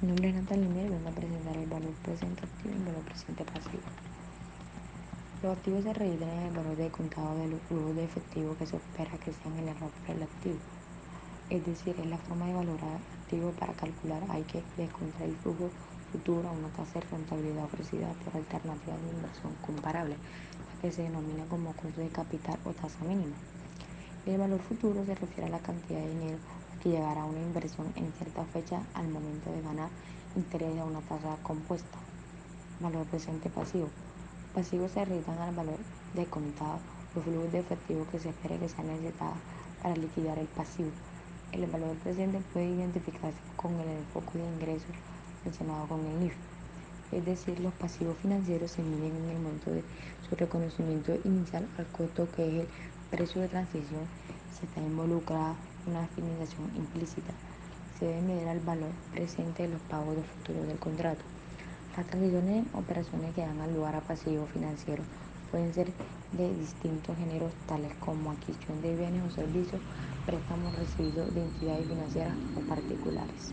Mi nombre es y vengo a presentar el valor presente activo y el valor presente pasivo. Los activos se registran en el valor de contado de los flujos de efectivo que se espera que sean el error por el activo. Es decir, es la forma de valorar activo para calcular hay que descontar el flujo futuro a una tasa de rentabilidad ofrecida por alternativas de inversión comparable, la que se denomina como costo de capital o tasa mínima. El valor futuro se refiere a la cantidad de dinero que llegará a una inversión en cierta fecha al momento de ganar interés a una tasa compuesta. Valor presente pasivo pasivos se registran al valor de contado los flujos de efectivo que se espera que sean necesitados para liquidar el pasivo. El valor presente puede identificarse con el enfoque de ingresos relacionado con el NIF. Es decir, los pasivos financieros se miden en el momento de su reconocimiento inicial al costo que es el precio de transición si está involucrada una financiación implícita. Se debe medir al valor presente de los pagos de futuro del contrato. Las transiciones operaciones que dan lugar a pasivos financieros pueden ser de distintos géneros, tales como adquisición de bienes o servicios, préstamos recibidos de entidades financieras o particulares.